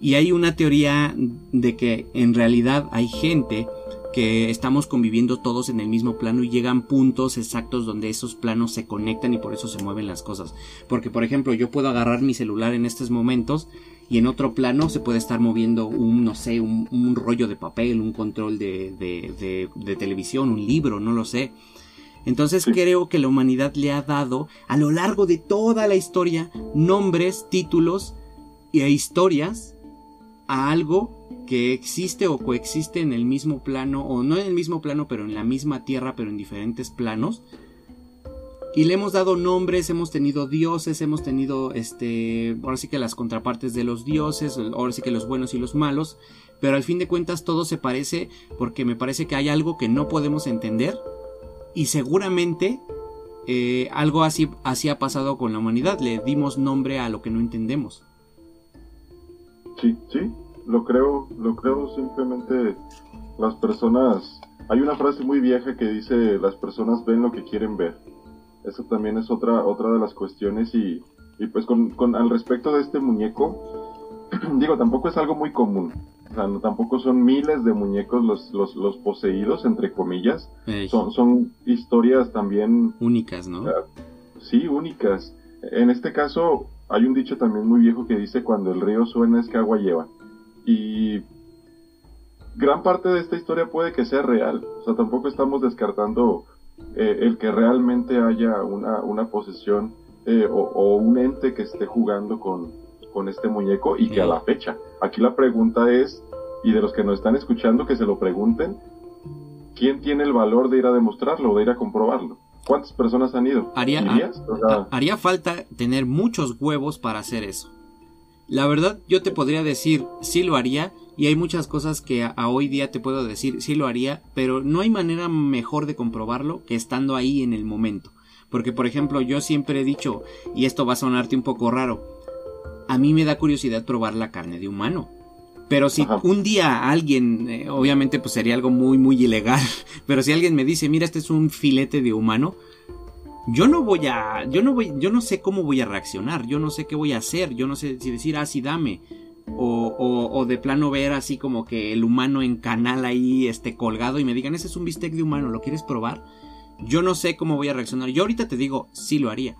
Y hay una teoría de que en realidad hay gente que estamos conviviendo todos en el mismo plano y llegan puntos exactos donde esos planos se conectan y por eso se mueven las cosas. Porque, por ejemplo, yo puedo agarrar mi celular en estos momentos y en otro plano se puede estar moviendo un, no sé, un, rollo de papel, un control de, de, de, televisión, un libro, no lo sé. Entonces creo que la humanidad le ha dado a lo largo de toda la historia nombres, títulos e historias a algo que existe o coexiste en el mismo plano, o no en el mismo plano, pero en la misma tierra, pero en diferentes planos. Y le hemos dado nombres, hemos tenido dioses, hemos tenido, este, ahora sí que las contrapartes de los dioses, ahora sí que los buenos y los malos, pero al fin de cuentas todo se parece porque me parece que hay algo que no podemos entender y seguramente eh, algo así, así ha pasado con la humanidad, le dimos nombre a lo que no entendemos. Sí, sí, lo creo, lo creo simplemente las personas, hay una frase muy vieja que dice las personas ven lo que quieren ver. Eso también es otra, otra de las cuestiones y, y pues con, con, al respecto de este muñeco, digo, tampoco es algo muy común. O sea, tampoco son miles de muñecos los, los, los poseídos, entre comillas. Son, son historias también... Únicas, ¿no? sí, únicas. En este caso, hay un dicho también muy viejo que dice cuando el río suena es que agua lleva. Y gran parte de esta historia puede que sea real. O sea, tampoco estamos descartando eh, el que realmente haya una, una posesión eh, o, un ente que esté jugando con, con este muñeco y que a la fecha. Aquí la pregunta es, y de los que nos están escuchando que se lo pregunten, ¿quién tiene el valor de ir a demostrarlo o de ir a comprobarlo? ¿Cuántas personas han ido? Haría, haría falta tener muchos huevos para hacer eso. La verdad, yo te podría decir, sí lo haría, y hay muchas cosas que a, hoy día te puedo decir, sí lo haría, pero no hay manera mejor de comprobarlo que estando ahí en el momento. Porque, por ejemplo, yo siempre he dicho, y esto va a sonarte un poco raro, a mí me da curiosidad probar la carne de humano. Pero si un día alguien, eh, obviamente pues sería algo muy, muy ilegal, pero si alguien me dice, mira, este es un filete de humano, yo no voy a, yo no voy, yo no sé cómo voy a reaccionar, yo no sé qué voy a hacer, yo no sé si decir, ah, sí, dame, o, o, o, de plano ver así como que el humano en canal ahí este colgado y me digan ese es un bistec de humano, ¿lo quieres probar? Yo no sé cómo voy a reaccionar. Yo ahorita te digo, sí lo haría.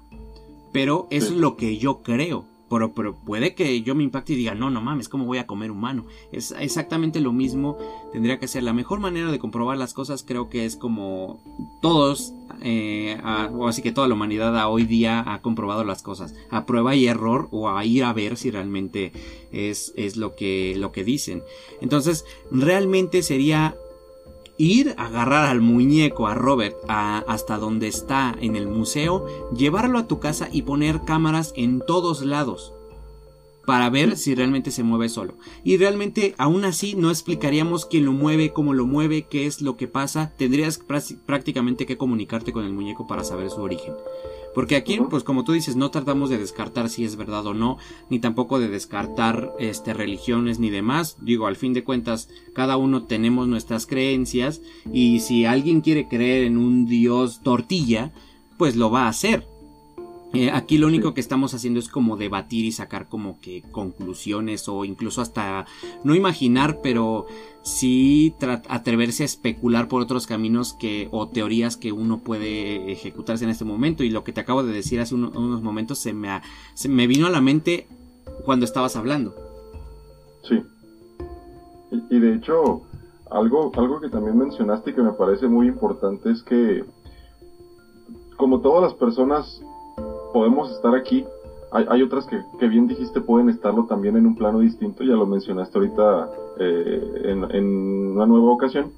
Pero es lo que yo creo. Pero, pero, puede que yo me impacte y diga, no, no mames, ¿cómo voy a comer humano? Es exactamente lo mismo, tendría que ser la mejor manera de comprobar las cosas, creo que es como todos, eh, o así que toda la humanidad a hoy día ha comprobado las cosas, a prueba y error, o a ir a ver si realmente es, es lo, que, lo que dicen. Entonces, realmente sería ir, agarrar al muñeco, a Robert, hasta donde está en el museo, llevarlo a tu casa y poner cámaras en todos lados para ver si realmente se mueve solo. Y realmente aún así no explicaríamos quién lo mueve, cómo lo mueve, qué es lo que pasa. Tendrías prácticamente que comunicarte con el muñeco para saber su origen. Porque aquí, pues como tú dices, no tratamos de descartar si es verdad o no, ni tampoco de descartar este religiones ni demás. Digo, al fin de cuentas, cada uno tenemos nuestras creencias y si alguien quiere creer en un dios tortilla, pues lo va a hacer. Eh, aquí lo único que estamos haciendo es como debatir y sacar como que conclusiones o incluso hasta no imaginar, pero sí atreverse a especular por otros caminos que o teorías que uno puede ejecutarse en este momento. Y lo que te acabo de decir hace unos momentos se me, se me vino a la mente cuando estabas hablando. Sí. Y, de hecho, algo, algo que también mencionaste que me parece muy importante es que como todas las personas podemos estar aquí. Hay, otras que, que, bien dijiste pueden estarlo también en un plano distinto, ya lo mencionaste ahorita eh, en, una nueva ocasión.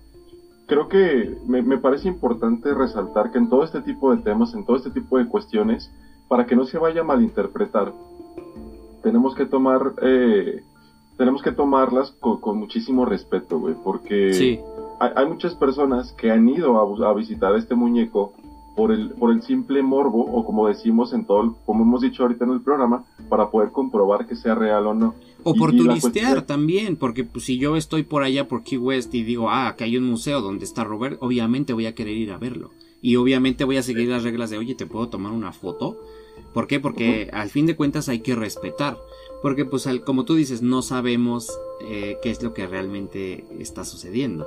Creo que me, me, parece importante resaltar que en todo este tipo de temas, en todo este tipo de cuestiones, para que no se vaya a malinterpretar, tenemos que tomar, eh, tenemos que tomarlas con, muchísimo respeto, güey, porque hay, hay, muchas personas que han ido a, a visitar este muñeco por el, por el simple morbo, o como decimos en todo, como hemos dicho ahorita en el programa, para poder comprobar que sea real o no. O por turistear también, porque pues, si yo estoy por allá por Key West y digo, ah, que hay un museo donde está Robert, obviamente voy a querer ir a verlo. Y obviamente voy a seguir las reglas de, oye, ¿te puedo tomar una foto? ¿Por qué? Porque al fin de cuentas hay que respetar. Porque pues como tú dices, no sabemos eh, qué es lo que realmente está sucediendo.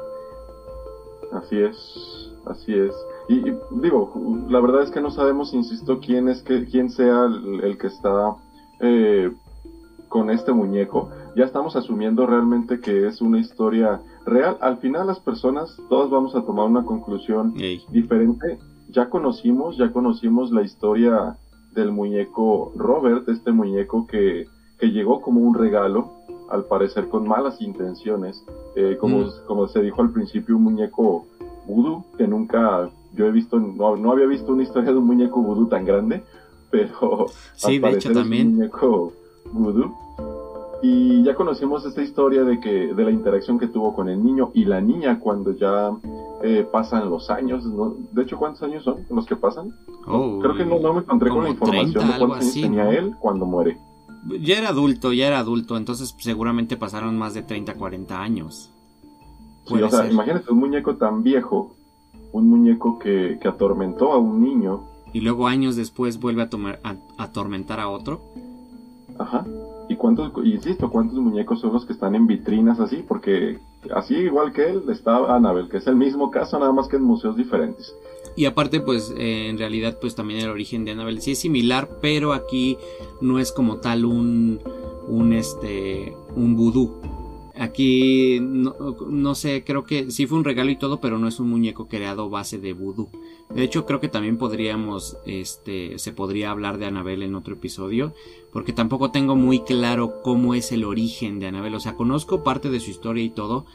Así es, así es. Y, digo, la verdad es que no sabemos, insisto, quién es que, quién sea el, que está eh, con este muñeco. Ya estamos asumiendo realmente que es una historia real. Al final las personas, todas vamos a tomar una conclusión diferente. Ya conocimos, ya conocimos la historia del muñeco Robert, este muñeco que, que llegó como un regalo, al parecer con malas intenciones. Eh, como, mm. como se dijo al principio, un muñeco voodoo que nunca yo he visto, no, no había visto una historia de un muñeco vudú tan grande, pero sí, de hecho también. un muñeco vudú. Y ya conocimos esta historia de que de la interacción que tuvo con el niño y la niña cuando ya eh, pasan los años. De hecho, ¿cuántos años son los que pasan? Oh, Creo que no, no me encontré con la información de cuántos años tenía él cuando muere. Ya era adulto, ya era adulto, entonces seguramente pasaron más de 30, 40 años. Sí, o sea, imagínate un muñeco tan viejo un muñeco que, que atormentó a un niño. Y luego años después vuelve a, tomar, a, atormentar a otro. Ajá. ¿Y cuántos, insisto, cuántos muñecos son los que están en vitrinas así? Porque así igual que él está Annabel, que es el mismo caso, nada más que en museos diferentes. Y aparte, pues en realidad, pues también el origen de Annabel sí es similar, pero aquí no es como tal un, un este, un vudú. Aquí no, sé, creo que sí fue un regalo y todo, pero no es un muñeco creado base de vudú. De hecho, creo que también podríamos, este, se podría hablar de Anabel en otro episodio, porque tampoco tengo muy claro cómo es el origen de Anabel. O sea, conozco parte de su historia y todo,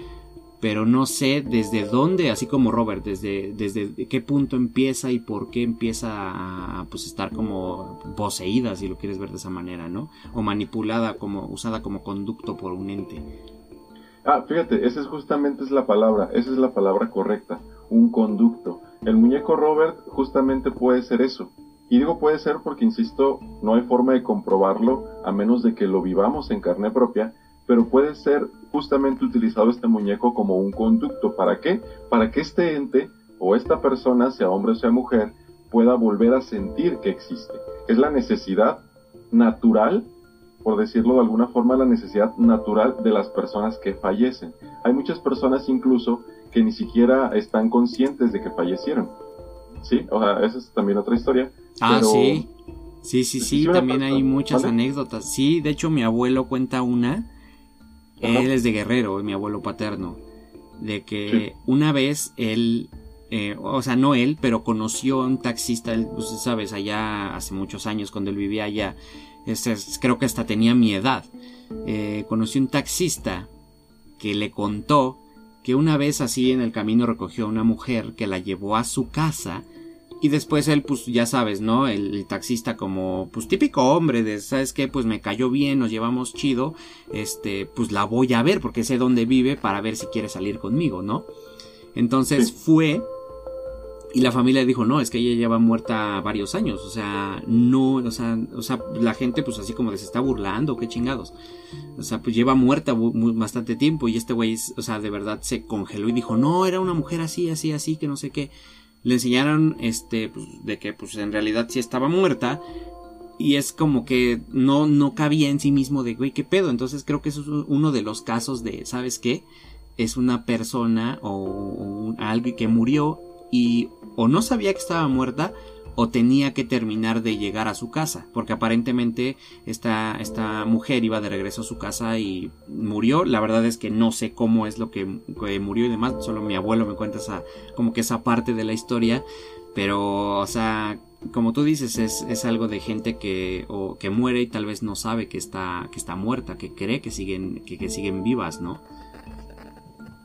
pero no sé desde dónde, así como Robert, desde, desde qué punto empieza y por qué empieza a pues, estar como poseída, si lo quieres ver de esa manera, ¿no? O manipulada, como usada como conducto por un ente. Ah, fíjate, esa es justamente es la palabra, esa es la palabra correcta, un conducto. El muñeco Robert justamente puede ser eso. Y digo puede ser porque, insisto, no hay forma de comprobarlo a menos de que lo vivamos en carne propia, pero puede ser justamente utilizado este muñeco como un conducto. ¿Para qué? Para que este ente o esta persona, sea hombre o sea mujer, pueda volver a sentir que existe. Es la necesidad natural, por decirlo de alguna forma, la necesidad natural de las personas que fallecen. Hay muchas personas incluso que ni siquiera están conscientes de que fallecieron. Sí, o sea, esa es también otra historia. Ah, sí. Sí, sí, sí, también hay muchas anécdotas. Sí, de hecho mi abuelo cuenta una. Él es de Guerrero, mi abuelo paterno. De que una vez él, eh, o sea, no él, pero conoció a un taxista, él, pues, sabes, allá hace muchos años cuando él vivía allá. Creo que hasta tenía mi edad. Eh, conoció un taxista que le contó que una vez así en el camino recogió a una mujer que la llevó a su casa y después él, pues ya sabes, ¿no? El, taxista como, pues típico hombre de, ¿sabes qué? Pues me cayó bien, nos llevamos chido, este, pues la voy a ver porque sé dónde vive para ver si quiere salir conmigo, ¿no? Entonces fue y la familia dijo, no, es que ella lleva muerta varios años, o sea, no, o sea, o sea, la gente pues así como se está burlando, qué chingados. O sea, pues lleva muerta bastante tiempo y este güey, o sea, de verdad se congeló y dijo, no, era una mujer así, así, así, que no sé qué le enseñaron este pues, de que pues en realidad sí estaba muerta y es como que no no cabía en sí mismo de güey qué pedo entonces creo que eso es uno de los casos de sabes qué es una persona o, alguien que murió y o no sabía que estaba muerta o tenía que terminar de llegar a su casa, porque aparentemente esta, esta mujer iba de regreso a su casa y murió. La verdad es que no sé cómo es lo que, murió y demás, solo mi abuelo me cuenta esa, como que esa parte de la historia, pero, o sea, como tú dices, es, es algo de gente que, o, que muere y tal vez no sabe que está, que está muerta, que cree que siguen, que, siguen vivas, ¿no?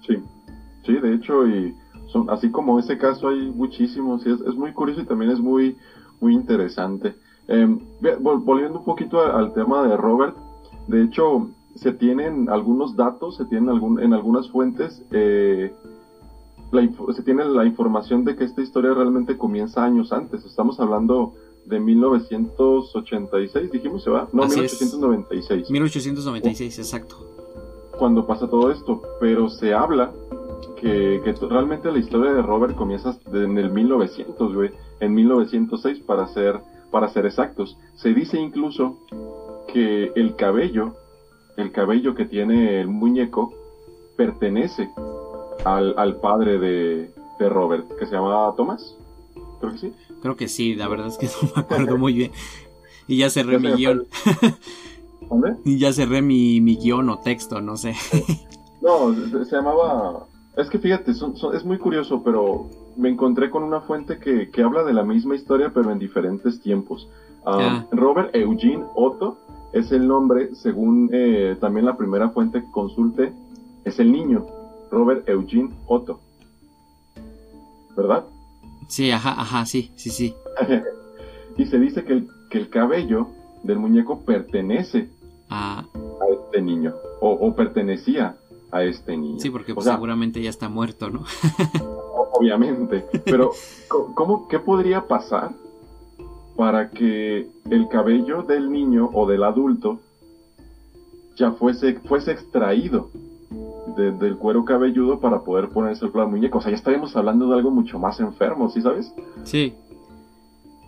Sí, sí, de hecho, y así como ese caso hay muchísimos, y es, muy curioso y también es muy, muy interesante. Em, volviendo un poquito al tema de Robert, de hecho, se tienen algunos datos, se tienen algún, en algunas fuentes, eh, se tiene la información de que esta historia realmente comienza años antes. Estamos hablando de 1986, dijimos, ¿se va? No, 1896. 1896, exacto. Cuando pasa todo esto, pero se habla que, realmente la historia de Robert comienza en el 1900, güey, en 1906 para ser, para ser exactos. Se dice incluso que el cabello, el cabello que tiene el muñeco, pertenece al, al padre de, de Robert, que se llamaba Thomas. Creo que sí. Creo que sí, la verdad es que no me acuerdo muy bien. Y ya cerré mi guion. ¿Dónde? Y ya cerré mi, mi guion o texto, no sé. No, se llamaba es que fíjate, es muy curioso, pero me encontré con una fuente que, habla de la misma historia, pero en diferentes tiempos. Ah. Robert Eugene Otto es el nombre, según eh, también la primera fuente que consulte, es el niño, Robert Eugene Otto. ¿Verdad? Sí, ajá, ajá, sí, sí, sí. y se dice que el, que el cabello del muñeco pertenece ah. a este niño, o, o pertenecía a este niño. Sí, porque pues, seguramente ya está muerto, ¿no? obviamente. Pero, ¿cómo, ¿qué podría pasar para que el cabello del niño o del adulto ya fuese, fuese extraído del cuero cabelludo para poder ponerse el muñeco? O sea, ya estaríamos hablando de algo mucho más enfermo, ¿sí sabes? Sí.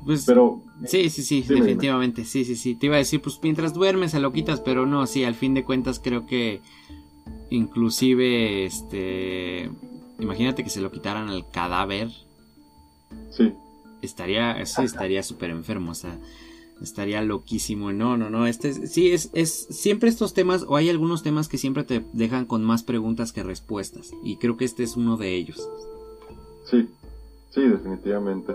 Pues, pero sí, sí, sí, definitivamente, sí, sí, sí. Te iba a decir, pues mientras duermes se lo quitas, pero no, sí, al fin de cuentas creo que Inclusive, este, imagínate que se lo quitaran al cadáver. Sí. Estaría, estaría súper enfermo, o sea, estaría loquísimo. No, no, no, este, sí, es, es, siempre estos temas, o hay algunos temas que siempre te dejan con más preguntas que respuestas, y creo que este es uno de ellos. Sí, sí, definitivamente.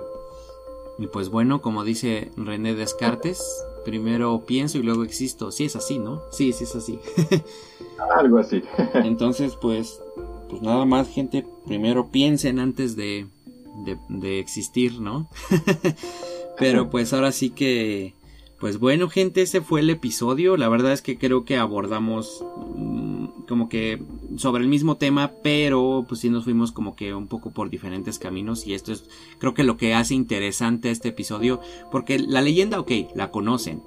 Y pues bueno, como dice René Descartes, primero pienso y luego existo. Sí es así, ¿no? Sí, sí es así. Algo así. Entonces, pues, pues nada más, gente, primero piensen antes de, de, existir, ¿no? Pero pues ahora sí que, pues bueno, gente, ese fue el episodio. La verdad es que creo que abordamos como que sobre el mismo tema, pero pues sí nos fuimos como que un poco por diferentes caminos y esto es creo que lo que hace interesante este episodio, porque la leyenda, ok, la conocen,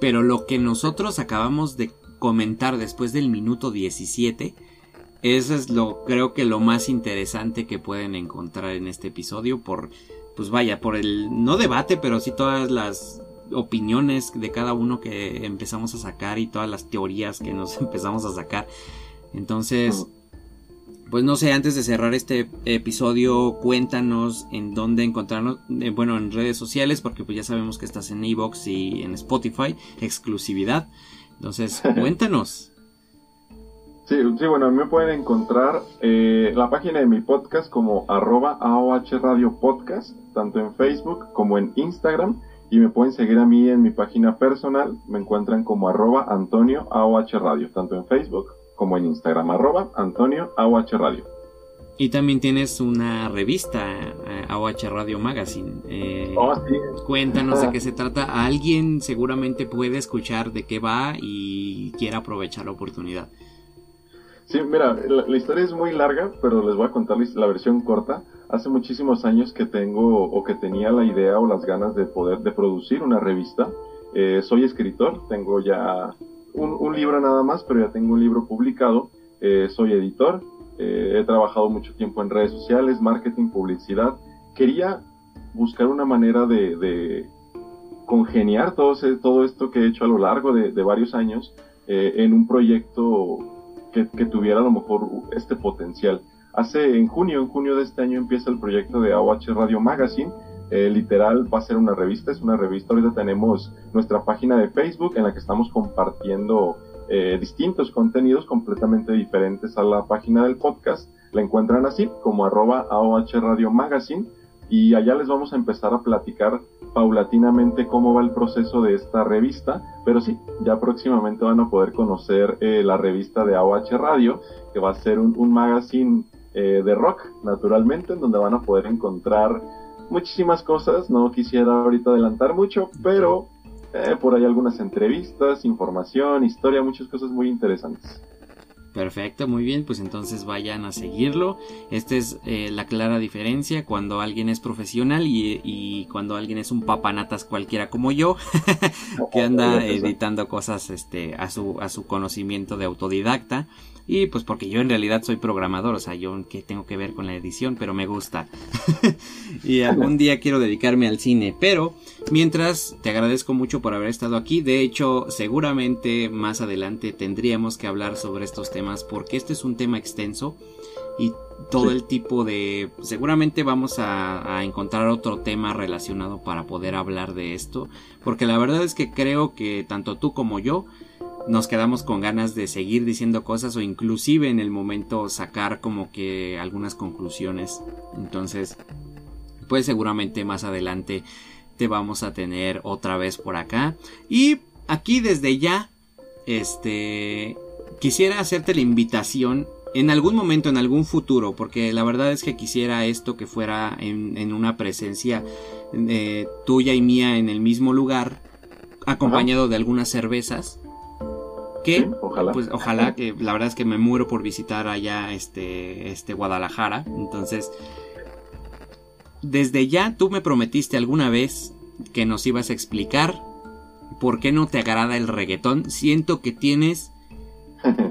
pero lo que nosotros acabamos de comentar después del minuto 17. Eso es lo, creo que lo más interesante que pueden encontrar en este episodio por, pues vaya, por el, no debate, pero sí todas las opiniones de cada uno que empezamos a sacar y todas las teorías que nos empezamos a sacar. Entonces, pues no sé, antes de cerrar este episodio, cuéntanos en dónde encontrarnos, eh, bueno, en redes sociales, porque pues ya sabemos que estás en Evox y en Spotify, exclusividad. Entonces, cuéntanos. Sí, sí, bueno, me pueden encontrar eh, la página de mi podcast como arroba AOH Radio Podcast, tanto en Facebook como en Instagram, y me pueden seguir a mí en mi página personal, me encuentran como arroba Antonio AOH Radio, tanto en Facebook como en Instagram, arroba Antonio AOH Radio. Y también tienes una revista, eh, AOH Radio Magazine. Eh, oh, cuéntanos de qué se trata. Alguien seguramente puede escuchar de qué va y quiera aprovechar la oportunidad. Sí, mira, la, historia es muy larga, pero les voy a contar la versión corta. Hace muchísimos años que tengo o que tenía la idea o las ganas de poder de producir una revista. Eh, soy escritor, tengo ya un, libro nada más, pero ya tengo un libro publicado. Eh, soy editor, eh, he trabajado mucho tiempo en redes sociales, marketing, publicidad. Quería buscar una manera de, congeniar todo, todo esto que he hecho a lo largo de, varios años eh, en un proyecto que, tuviera a lo mejor este potencial. Hace en junio, en junio de este año empieza el proyecto de AOH Radio Magazine, eh, literal va a ser una revista, es una revista. Ahorita tenemos nuestra página de Facebook en la que estamos compartiendo eh, distintos contenidos completamente diferentes a la página del podcast. La encuentran así como arroba AOH Radio Magazine y allá les vamos a empezar a platicar paulatinamente cómo va el proceso de esta revista, pero sí, ya próximamente van a poder conocer eh, la revista de AOH Radio, que va a ser un, un magazine de rock, naturalmente, en donde van a poder encontrar muchísimas cosas, no quisiera ahorita adelantar mucho, pero eh, por ahí algunas entrevistas, información, historia, muchas cosas muy interesantes. Perfecto, muy bien, pues entonces vayan a seguirlo. Esta es eh, la clara diferencia cuando alguien es profesional y, cuando alguien es un papanatas cualquiera como yo, que anda editando cosas este, a, su, a su conocimiento de autodidacta. Y pues porque yo en realidad soy programador, o sea, yo que tengo que ver con la edición, pero me gusta. y algún día quiero dedicarme al cine, pero mientras te agradezco mucho por haber estado aquí. De hecho, seguramente más adelante tendríamos que hablar sobre estos temas porque este es un tema extenso y todo el tipo de... Seguramente vamos a, a, encontrar otro tema relacionado para poder hablar de esto, porque la verdad es que creo que tanto tú como yo nos quedamos con ganas de seguir diciendo cosas o inclusive en el momento sacar como que algunas conclusiones. Entonces, pues seguramente más adelante te vamos a tener otra vez por acá. Y aquí desde ya, este, quisiera hacerte la invitación en algún momento, en algún futuro, porque la verdad es que quisiera esto que fuera en, una presencia eh, tuya y mía en el mismo lugar, acompañado de algunas cervezas ojalá. Pues ojalá que la verdad es que me muero por visitar allá este, este Guadalajara. Entonces, desde ya tú me prometiste alguna vez que nos ibas a explicar por qué no te agrada el reggaetón. Siento que tienes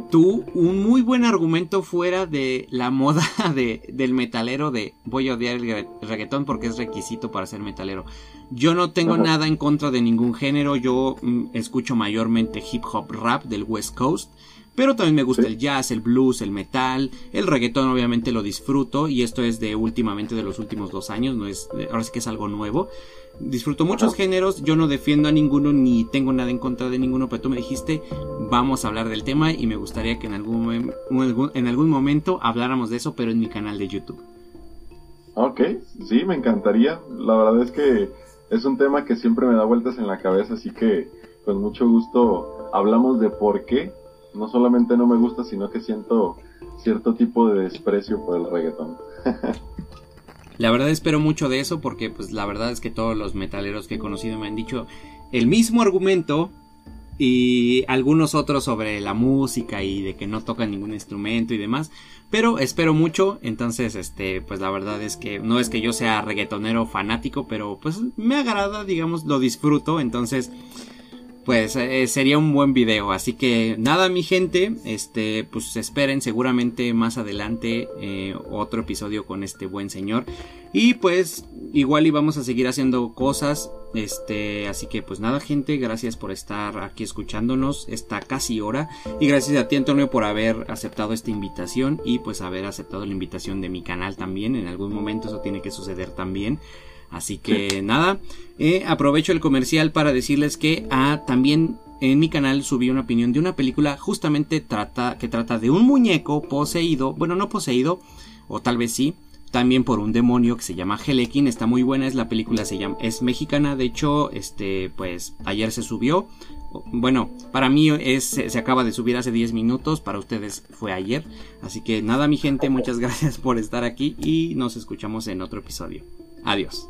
tú un muy buen argumento fuera de la moda de, del metalero de voy a odiar el reggaetón porque es requisito para ser metalero. Yo no tengo nada en contra de ningún género, yo mm, escucho mayormente hip hop rap del West Coast, pero también me gusta el jazz, el blues, el metal, el reggaetón obviamente lo disfruto y esto es de últimamente de los últimos dos años, no es, ahora sí que es algo nuevo. Disfruto muchos géneros, yo no defiendo a ninguno ni tengo nada en contra de ninguno, pero tú me dijiste vamos a hablar del tema y me gustaría que en algún, en algún momento habláramos de eso, pero en mi canal de YouTube. Ok, sí, me encantaría. La verdad es que es un tema que siempre me da vueltas en la cabeza, así que con mucho gusto hablamos de por qué. No solamente no me gusta, sino que siento cierto tipo de desprecio por el reggaetón. la verdad espero mucho de eso porque pues la verdad es que todos los metaleros que he conocido me han dicho el mismo argumento y algunos otros sobre la música y de que no tocan ningún instrumento y demás. Pero espero mucho, entonces, este, pues la verdad es que no es que yo sea reggaetonero fanático, pero pues me agrada, digamos, lo disfruto, entonces, pues eh, sería un buen video. Así que nada, mi gente, este, pues esperen seguramente más adelante eh, otro episodio con este buen señor. Y pues igual íbamos a seguir haciendo cosas. Este, así que pues nada, gente, gracias por estar aquí escuchándonos esta casi hora. Y gracias a ti, Antonio, por haber aceptado esta invitación y pues haber aceptado la invitación de mi canal también. En algún momento eso tiene que suceder también. Así que nada, eh, aprovecho el comercial para decirles que ah, también en mi canal subí una opinión de una película justamente trata, que trata de un muñeco poseído, bueno no poseído, o tal vez sí, también por un demonio que se llama Helekin, está muy buena, es la película, se llama, es mexicana, de hecho, este, pues ayer se subió, bueno, para mí es, se acaba de subir hace 10 minutos, para ustedes fue ayer, así que nada mi gente, muchas gracias por estar aquí y nos escuchamos en otro episodio. Adiós.